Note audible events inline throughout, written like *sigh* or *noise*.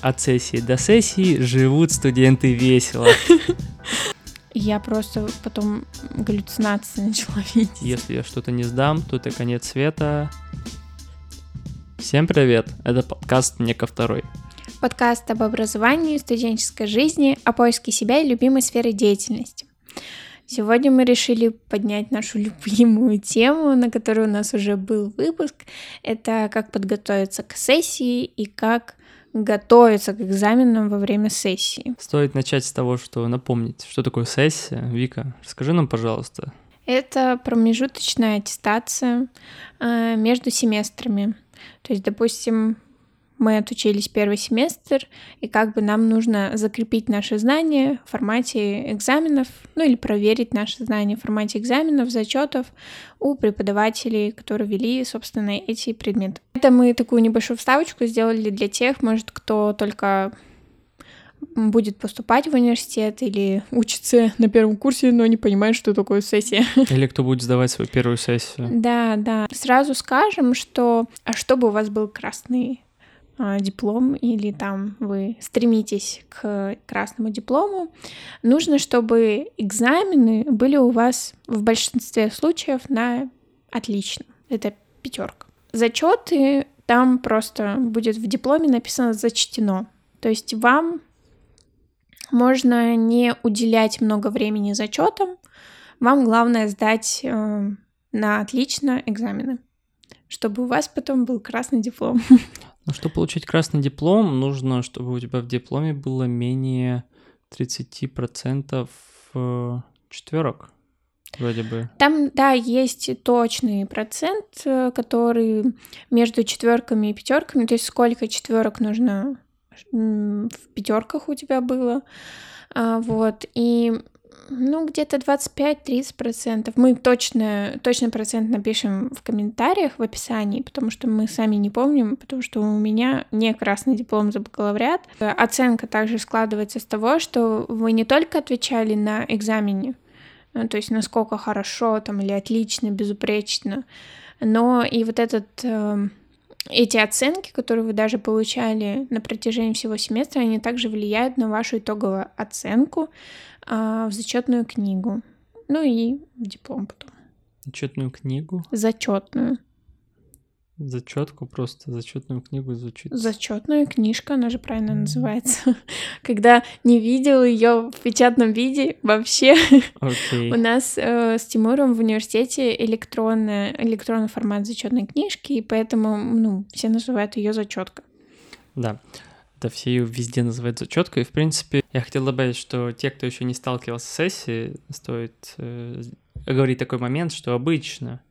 От сессии до сессии живут студенты весело. *laughs* Я просто потом галлюцинации начала видеть. Если я что-то не сдам, то это конец света. Всем привет, это подкаст «Не ко второй». Подкаст об образовании, студенческой жизни, о поиске себя и любимой сферы деятельности. Сегодня мы решили поднять нашу любимую тему, на которую у нас уже был выпуск. Это как подготовиться к сессии и как готовиться к экзаменам во время сессии. Стоит начать с того, что напомнить, что такое сессия. Вика, расскажи нам, пожалуйста. Это промежуточная аттестация э, между семестрами. То есть, допустим, мы отучились первый семестр, и как бы нам нужно закрепить наши знания в формате экзаменов, ну или проверить наши знания в формате экзаменов, зачетов у преподавателей, которые вели, собственно, эти предметы. Это мы такую небольшую вставочку сделали для тех, может, кто только будет поступать в университет или учится на первом курсе, но не понимает, что такое сессия. *laughs* Или кто будет сдавать свою первую сессию. Да, да. Сразу скажем, что а чтобы у вас был красный диплом или там вы стремитесь к красному диплому, нужно, чтобы экзамены были у вас в большинстве случаев на отлично. Это пятерка. Зачеты там просто будет в дипломе написано зачтено. То есть вам можно не уделять много времени зачетам, вам главное сдать э, на отлично экзамены, чтобы у вас потом был красный диплом. *laughs* Ну, чтобы получить красный диплом, нужно, чтобы у тебя в дипломе было менее 30% э, четверок. Вроде бы. Там, да, есть точный процент, э, который между четверками и пятерками, то есть сколько четверок нужно в пятерках у тебя было. А, вот. И ну, где-то 25-30%. Мы точно, точно процент напишем в комментариях, в описании, потому что мы сами не помним, потому что у меня не красный диплом за бакалавриат. Оценка также складывается с того, что вы не только отвечали на экзамене, ну, то есть насколько хорошо там или отлично, безупречно, но и вот этот э, эти оценки, которые вы даже получали на протяжении всего семестра, они также влияют на вашу итоговую оценку а, в зачетную книгу. Ну и в диплом потом. Зачетную книгу? Зачетную. Зачетку просто, зачетную книгу звучит. Зачетная книжка, она же правильно называется. *laughs* Когда не видел ее в печатном виде вообще. *laughs* Okay. У нас э, с Тимуром в университете электронная, электронный формат зачетной книжки, и поэтому ну, все называют ее зачетка. Да. Да, все ее везде называют зачеткой. И, в принципе, я хотел добавить, что те, кто еще не сталкивался с сессией, стоит э, говорить такой момент, что обычно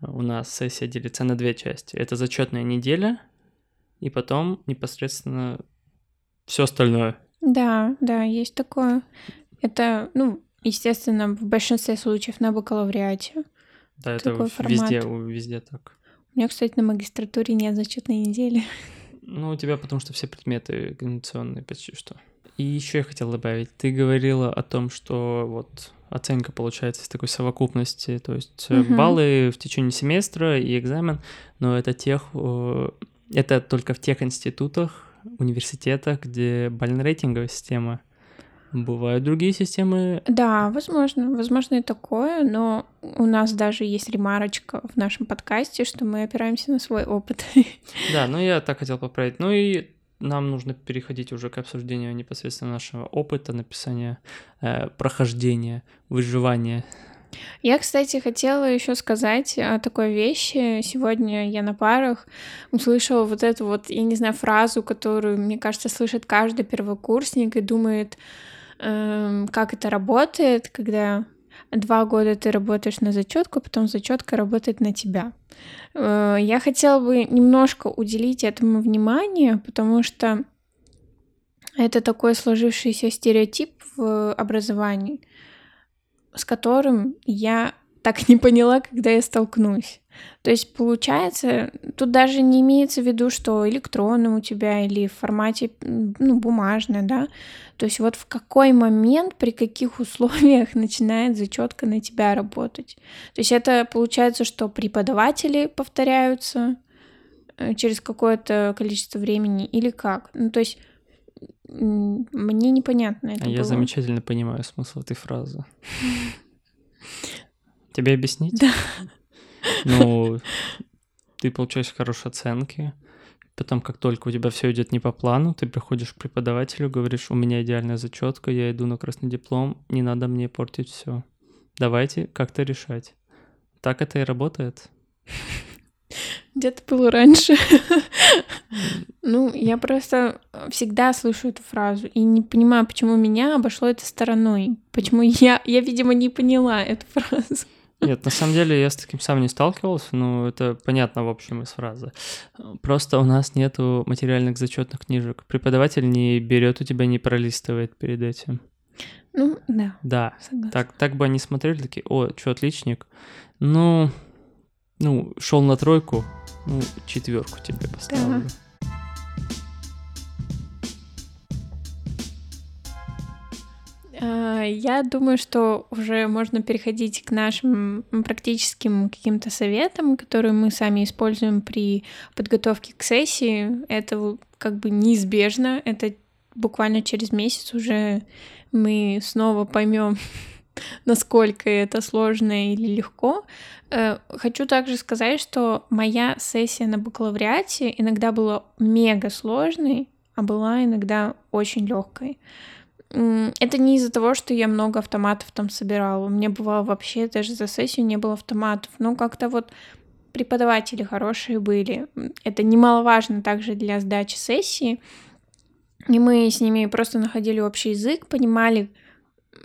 у нас сессия делится на две части. Это зачетная неделя, и потом непосредственно все остальное. Да, да, есть такое. Это, ну, естественно, в большинстве случаев на бакалавриате. Да, это везде, везде так. У меня, кстати, на магистратуре нет зачетной недели. *laughs* Ну, у тебя потому что все предметы кондиционные почти что. И еще я хотел добавить, ты говорила о том, что вот оценка получается из такой совокупности, то есть угу. баллы в течение семестра и экзамен, но это тех, э, это только в тех институтах, университетах, где бально-рейтинговая система. Бывают другие системы? Да, возможно, возможно и такое, но у нас даже есть ремарочка в нашем подкасте, что мы опираемся на свой опыт. *laughs* Да, ну я так хотел поправить. Ну и нам нужно переходить уже к обсуждению непосредственно нашего опыта написания, э, прохождения, выживания. Я, кстати, хотела еще сказать о такой вещи. Сегодня я на парах услышала вот эту вот, я не знаю, фразу, которую, мне кажется, слышит каждый первокурсник и думает, как это работает, когда два года ты работаешь на зачетку, потом зачетка работает на тебя. Э, я хотела бы немножко уделить этому внимание, потому что это такой сложившийся стереотип в образовании, с которым я так не поняла, когда я столкнусь. То есть, получается, тут даже не имеется в виду, что электронно у тебя или в формате ну, бумажное, да. То есть вот в какой момент, при каких условиях *laughs* начинает зачетка на тебя работать. То есть это получается, что преподаватели повторяются, э, через какое-то количество времени или как? Ну, то есть мне непонятно это А я замечательно понимаю смысл этой фразы. *laughs* Тебе объяснить? Да. Ну, ты получаешь хорошие оценки, потом, как только у тебя все идет не по плану, ты приходишь к преподавателю, говоришь, у меня идеальная зачетка, я иду на красный диплом, не надо мне портить все. Давайте как-то решать. Так это и работает. Где-то было раньше. *laughs* Ну, я просто всегда слышу эту фразу и не понимаю, почему меня обошло это стороной. Почему я, я, видимо, не поняла эту фразу. Нет, на самом деле я с таким сам не сталкивался, но это понятно в общем из фразы. Просто у нас нету материальных зачетных книжек. Преподаватель не берет у тебя, не пролистывает перед этим. Ну, да. Да. Согласна. Так, так бы они смотрели, такие, о, что, отличник. Ну, ну, шел на тройку, ну, четверку тебе поставлю. Да. Я думаю, что уже можно переходить к нашим практическим каким-то советам, которые мы сами используем при подготовке к сессии. Это как бы неизбежно. Это буквально через месяц уже мы снова поймем, *laughs* насколько это сложно или легко. Э, хочу также сказать, что моя сессия на бакалавриате иногда была мега сложной, а была иногда очень легкой. Это не из-за того, что я много автоматов там собирала. У меня бывало вообще даже за сессию не было автоматов. Но как-то вот преподаватели хорошие были. Это немаловажно также для сдачи сессии. И мы с ними просто находили общий язык, понимали,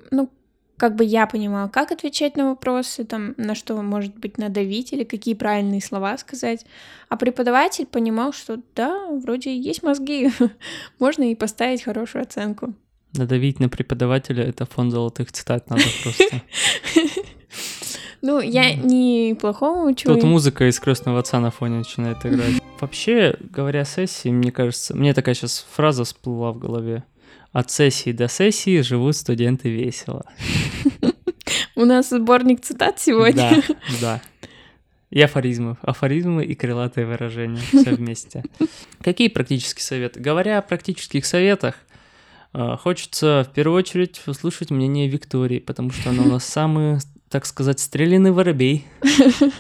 ну, как бы я понимала, как отвечать на вопросы, там, на что, может быть, надавить или какие правильные слова сказать. А преподаватель понимал, что да, вроде есть мозги, *laughs* можно и поставить хорошую оценку. Надавить на преподавателя — это фонд золотых цитат надо просто. *laughs* Ну, я не плохому учу. Тут музыка из крестного отца на фоне начинает играть. *laughs* Вообще, говоря о сессии, мне кажется, мне такая сейчас фраза всплыла в голове. От сессии до сессии живут студенты весело. *laughs* У нас сборник цитат сегодня. Да, да. И афоризмов. Афоризмы и крылатые выражения. Все вместе. Какие практические советы? Говоря о практических советах, хочется в первую очередь услышать мнение Виктории, потому что она у нас *laughs* самый так сказать, стрелянный воробей. *laughs*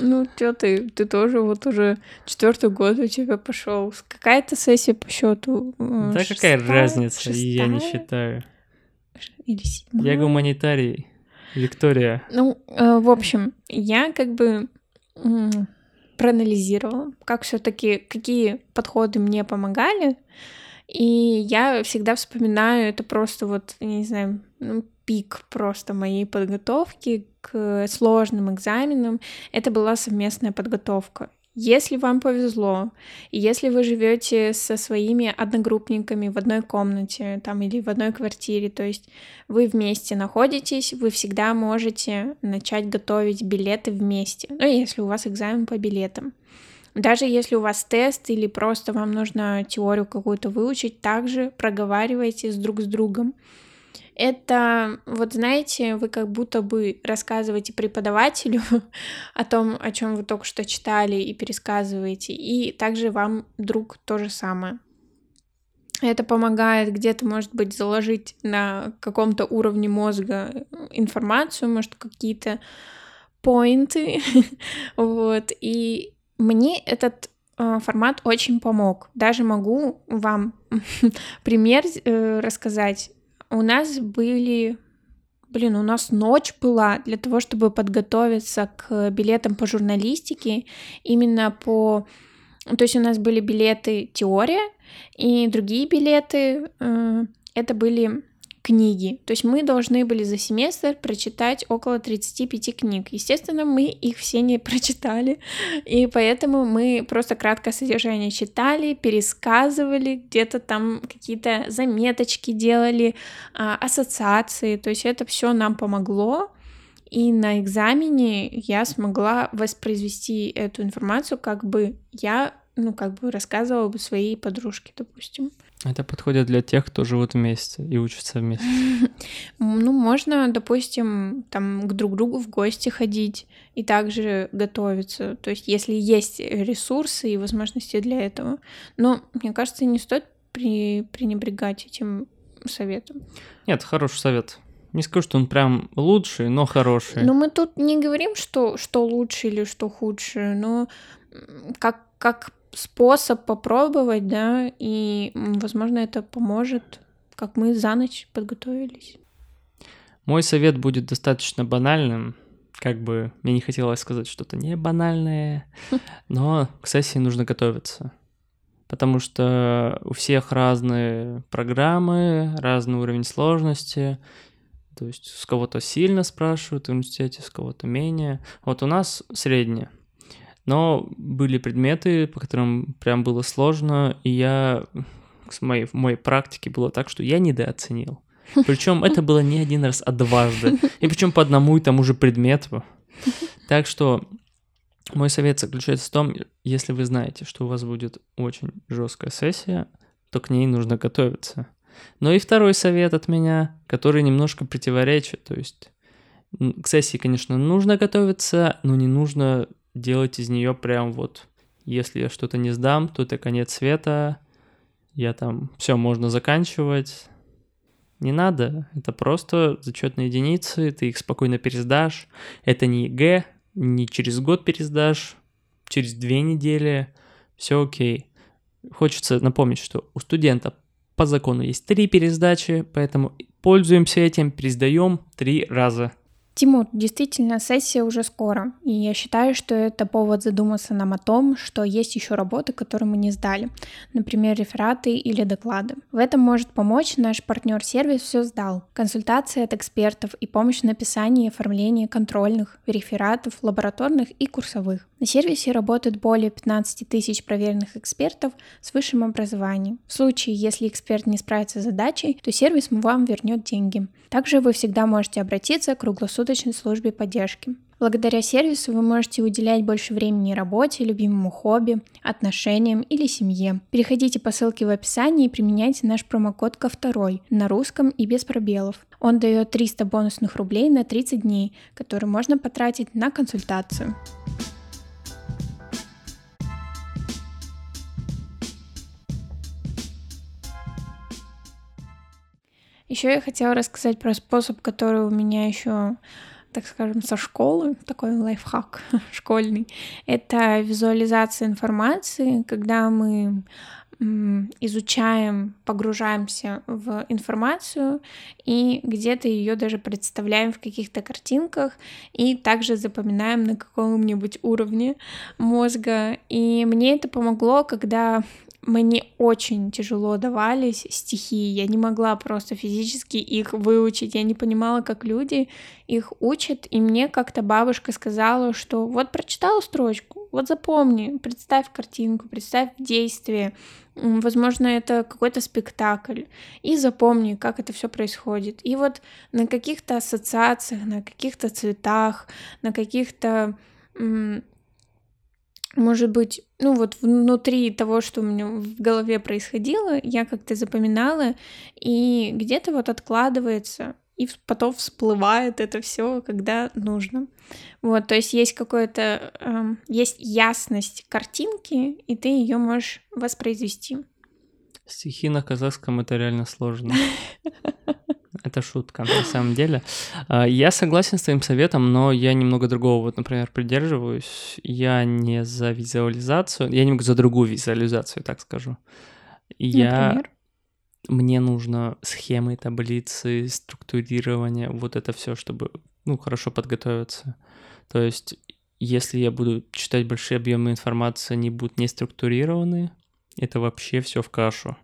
Ну, что ты, ты тоже вот уже четвертый год у тебя пошел. Какая-то сессия по счету? Э, да какая разница, я не считаю. Или седьмая? Я гуманитарий. Виктория. Ну, э, в общем, я как бы проанализировала, как все-таки, какие подходы мне помогали. И я всегда вспоминаю это просто вот, не знаю, ну, пик просто моей подготовки к сложным экзаменам. Это была совместная подготовка. Если вам повезло, если вы живете со своими одногруппниками в одной комнате там, или в одной квартире, то есть вы вместе находитесь, вы всегда можете начать готовить билеты вместе, ну, если у вас экзамен по билетам. Даже если у вас тест или просто вам нужно теорию какую-то выучить, также проговаривайте с друг с другом это, вот знаете, вы как будто бы рассказываете преподавателю *laughs* о том, о чем вы только что читали и пересказываете, и также вам друг то же самое. Это помогает где-то, может быть, заложить на каком-то уровне мозга информацию, может, какие-то поинты, *laughs* вот, и мне этот э, формат очень помог. Даже могу вам *laughs* пример э, рассказать у нас были... Блин, у нас ночь была для того, чтобы подготовиться к билетам по журналистике, именно по... То есть у нас были билеты теория, и другие билеты э, это были книги. То есть мы должны были за семестр прочитать около 35 книг. Естественно, мы их все не *laughs* прочитали, и поэтому мы просто краткое содержание читали, пересказывали, где-то там какие-то заметочки делали, а, ассоциации. То есть это все нам помогло. И на экзамене я смогла воспроизвести эту информацию, как бы я ну, как бы рассказывала бы своей подружке, допустим. Это подходит для тех, кто живут вместе и учатся вместе. *laughs* Ну, можно, допустим, там к друг другу в гости ходить и также готовиться. То есть, если есть ресурсы и возможности для этого. Но, мне кажется, не стоит при... пренебрегать этим советом. Нет, хороший совет. Не скажу, что он прям лучший, но хороший. Но мы тут не говорим, что, что лучше или что худше, но как, как способ попробовать, да, и, возможно, это поможет, как мы за ночь подготовились. Мой совет будет достаточно банальным, как бы мне не хотелось сказать что-то не банальное, *laughs* но к сессии нужно готовиться. Потому что у всех разные программы, разный уровень сложности. То есть с кого-то сильно спрашивают в университете, с кого-то менее. Вот у нас среднее. Но были предметы, по которым прям было сложно, и я с моей, в моей практике было так, что я недооценил. *laughs* Причем это было не один раз, а дважды. И причем по одному и тому же предмету. *laughs* Так что мой совет заключается в том, если вы знаете, что у вас будет очень жесткая сессия, то к ней нужно готовиться. Но и второй совет от меня, который немножко противоречит. То есть к сессии, конечно, нужно готовиться, но не нужно делать из нее прям вот, если я что-то не сдам, то это конец света, я там, все, можно заканчивать. Не надо, это просто зачетные единицы, ты их спокойно пересдашь. Это не ЕГЭ, не через год пересдашь, через две недели, все окей. Хочется напомнить, что у студента по закону есть три пересдачи, поэтому пользуемся этим, пересдаем три раза. Тимур, действительно, сессия уже скоро, и я считаю, что это повод задуматься нам о том, что есть еще работы, которые мы не сдали, например, рефераты или доклады. В этом может помочь наш партнер-сервис «Все сдал», консультации от экспертов и помощь в написании и оформлении контрольных, рефератов, лабораторных и курсовых. На сервисе работает более 15 тысяч проверенных экспертов с высшим образованием. В случае, если эксперт не справится с задачей, то сервис вам вернет деньги. Также вы всегда можете обратиться к круглосуточной службе поддержки. Благодаря сервису вы можете уделять больше времени работе, любимому хобби, отношениям или семье. Переходите по ссылке в описании и применяйте наш промокод ко второй на русском и без пробелов. Он дает 300 бонусных рублей на 30 дней, которые можно потратить на консультацию. Еще я хотела рассказать про способ, который у меня еще так скажем, со школы, такой лайфхак *laughs* школьный. Это визуализация информации, когда мы изучаем, погружаемся в информацию и где-то ее даже представляем в каких-то картинках и также запоминаем на каком-нибудь уровне мозга. И мне это помогло, когда мне очень тяжело давались стихи, я не могла просто физически их выучить, я не понимала, как люди их учат, и мне как-то бабушка сказала, что вот прочитала строчку, вот запомни, представь картинку, представь действие, возможно, это какой-то спектакль, и запомни, как это все происходит. И вот на каких-то ассоциациях, на каких-то цветах, на каких-то может быть, ну вот внутри того, что у меня в голове происходило, я как-то запоминала, и где-то вот откладывается, и потом всплывает это все, когда нужно. Вот, то есть есть какое-то, э, есть ясность картинки, и ты ее можешь воспроизвести. Стихи на казахском это реально сложно. *laughs* Это шутка, на самом деле. А, я согласен с твоим советом, но я немного другого, вот, например, придерживаюсь. Я не за визуализацию, я немного за другую визуализацию, так скажу. Я... Например? Мне нужно схемы, таблицы, структурирование, вот это все, чтобы ну, хорошо подготовиться. То есть, если я буду читать большие объемы информации, они будут не структурированы, это вообще все в кашу.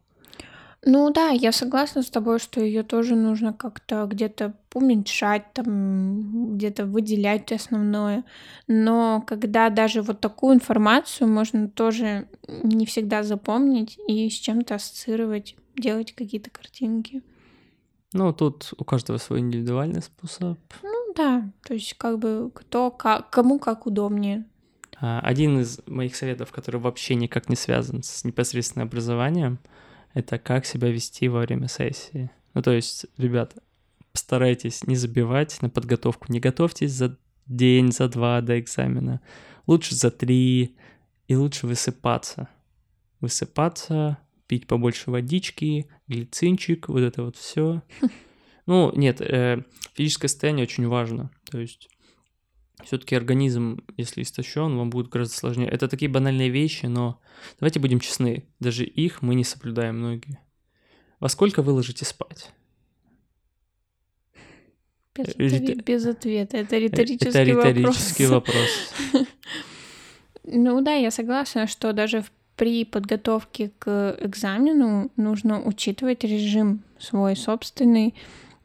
Ну да, я согласна с тобой, что ее тоже нужно как-то где-то уменьшать, там где-то выделять основное. Но когда даже вот такую информацию можно тоже не всегда запомнить и с чем-то ассоциировать, делать какие-то картинки. Ну, тут у каждого свой индивидуальный способ. Ну да, то есть как бы кто как, кому как удобнее. А, один из моих советов, который вообще никак не связан с непосредственным образованием, это как себя вести во время сессии. Ну, то есть, ребята, постарайтесь не забивать на подготовку, не готовьтесь за день, за два до экзамена, лучше за три, и лучше высыпаться. Высыпаться, пить побольше водички, глицинчик, вот это вот все. *laughs* Ну, нет, э, физическое состояние очень важно. То есть все-таки организм, если истощен, вам будет гораздо сложнее. Это такие банальные вещи, но давайте будем честны, даже их мы не соблюдаем многие. Во сколько вы ложите спать? Без, Рит... без ответа. Это риторический, это риторический вопрос. вопрос. *laughs* Ну да, я согласна, что даже при подготовке к экзамену нужно учитывать режим свой собственный.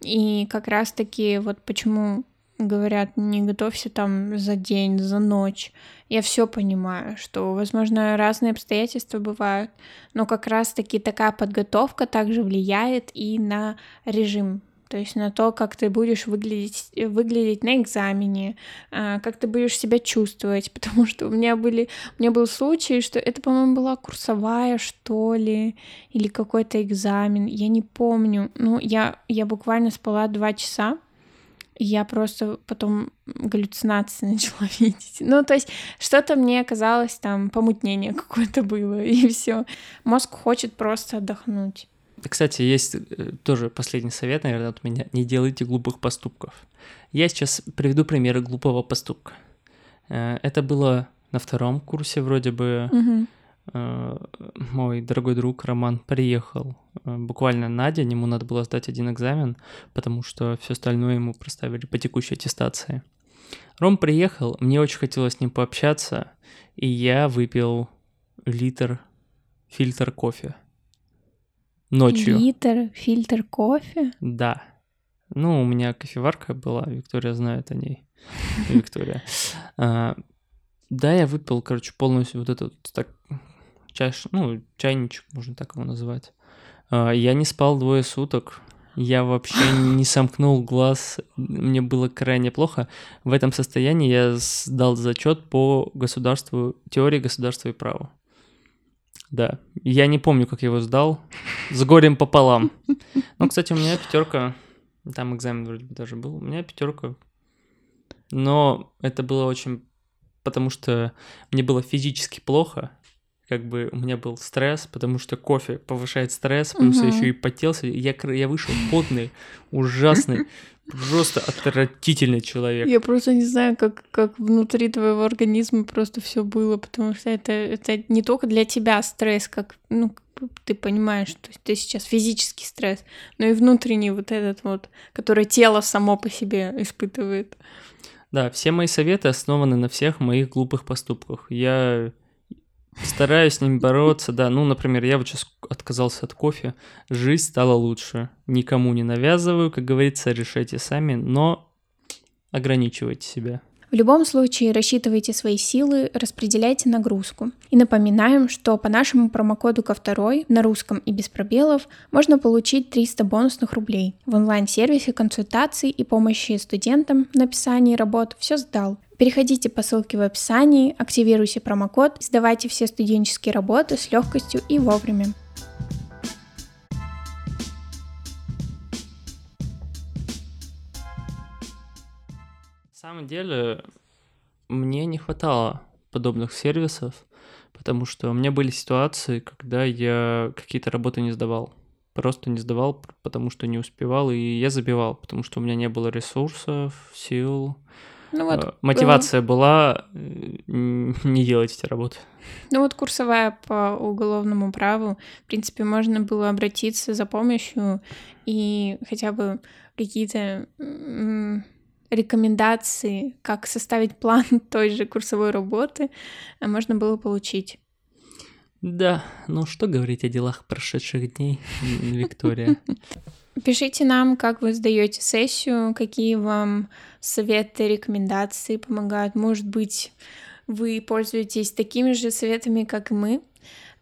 И как раз-таки вот почему говорят, не готовься там за день, за ночь. Я все понимаю, что, возможно, разные обстоятельства бывают, но как раз-таки такая подготовка также влияет и на режим. То есть на то, как ты будешь выглядеть, выглядеть на экзамене, а, как ты будешь себя чувствовать, *laughs* потому что у меня были, у меня был случай, что это, по-моему, была курсовая, что ли, или какой-то экзамен, я не помню, ну, я, я буквально спала два часа, я просто потом галлюцинации *laughs* начала видеть. Ну, то есть что-то мне казалось там помутнение какое-то было, *laughs* и все. Мозг хочет просто отдохнуть. Кстати, есть э, тоже последний совет, наверное, от меня. Не делайте глупых поступков. Я сейчас приведу примеры глупого поступка. Э, это было на втором курсе вроде бы. Угу. Мой дорогой друг Роман приехал буквально на день, ему надо было сдать один экзамен, потому что все остальное ему проставили по текущей аттестации. Ром приехал, мне очень хотелось с ним пообщаться, и я выпил литр фильтр кофе ночью. Литр, фильтр кофе? Да. Ну, у меня кофеварка была, Виктория знает о ней. *laughs* Виктория. А, да, я выпил, короче, полностью вот этот так, чаш, ну, чайничек, можно так его называть. А, я не спал двое суток. Я вообще *laughs* не сомкнул глаз, мне было крайне плохо. В этом состоянии я сдал зачет по государству, теории государства и права. Да. Я не помню, как я его сдал. *laughs* С горем пополам. Ну, кстати, у меня пятерка. Там экзамен вроде бы даже был. У меня пятерка. Но это было очень... Потому что мне было физически плохо. Как бы у меня был стресс, потому что кофе повышает стресс, плюс угу. я еще и потелся. Я, я вышел потный, ужасный. Просто отвратительный человек. Я просто не знаю, как, как внутри твоего организма просто все было, потому что это, это не только для тебя стресс, как, ну, ты понимаешь, что ты сейчас физический стресс, но и внутренний вот этот вот, который тело само по себе испытывает. Да, все мои советы основаны на всех моих глупых поступках. Я Стараюсь с ними бороться, да. Ну, например, я вот сейчас отказался от кофе, жизнь стала лучше. Никому не навязываю, как говорится, решайте сами, но ограничивайте себя. В любом случае рассчитывайте свои силы, распределяйте нагрузку. И напоминаем, что по нашему промокоду ко второй на русском и без пробелов можно получить 300 бонусных рублей. В онлайн-сервисе консультаций и помощи студентам в написании работ все сдал. Переходите по ссылке в описании, активируйте промокод, сдавайте все студенческие работы с легкостью и вовремя. На самом деле, мне не хватало подобных сервисов, потому что у меня были ситуации, когда я какие-то работы не сдавал. Просто не сдавал, потому что не успевал, и я забивал, потому что у меня не было ресурсов, сил, ну, вот, э, мотивация была э, не делать эти работы. Ну вот курсовая по уголовному праву, в принципе, можно было обратиться за помощью и хотя бы какие-то рекомендации, как составить план *laughs* той же курсовой работы, э, можно было получить. Да, ну что говорить о делах прошедших дней, *laughs* Виктория? Пишите нам, как вы сдаете сессию, какие вам советы, рекомендации помогают. Может быть, вы пользуетесь такими же советами, как и мы.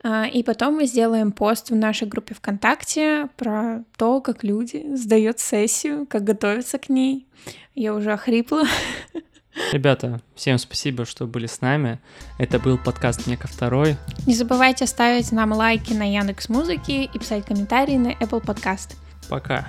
А, и потом мы сделаем пост в нашей группе ВКонтакте про то, как люди сдают сессию, как готовятся к ней. Я уже охрипла. Ребята, всем спасибо, что были с нами. Это был подкаст Мека Второй. Не забывайте ставить нам лайки на Яндекс Музыки и писать комментарии на Apple Podcast. Пока.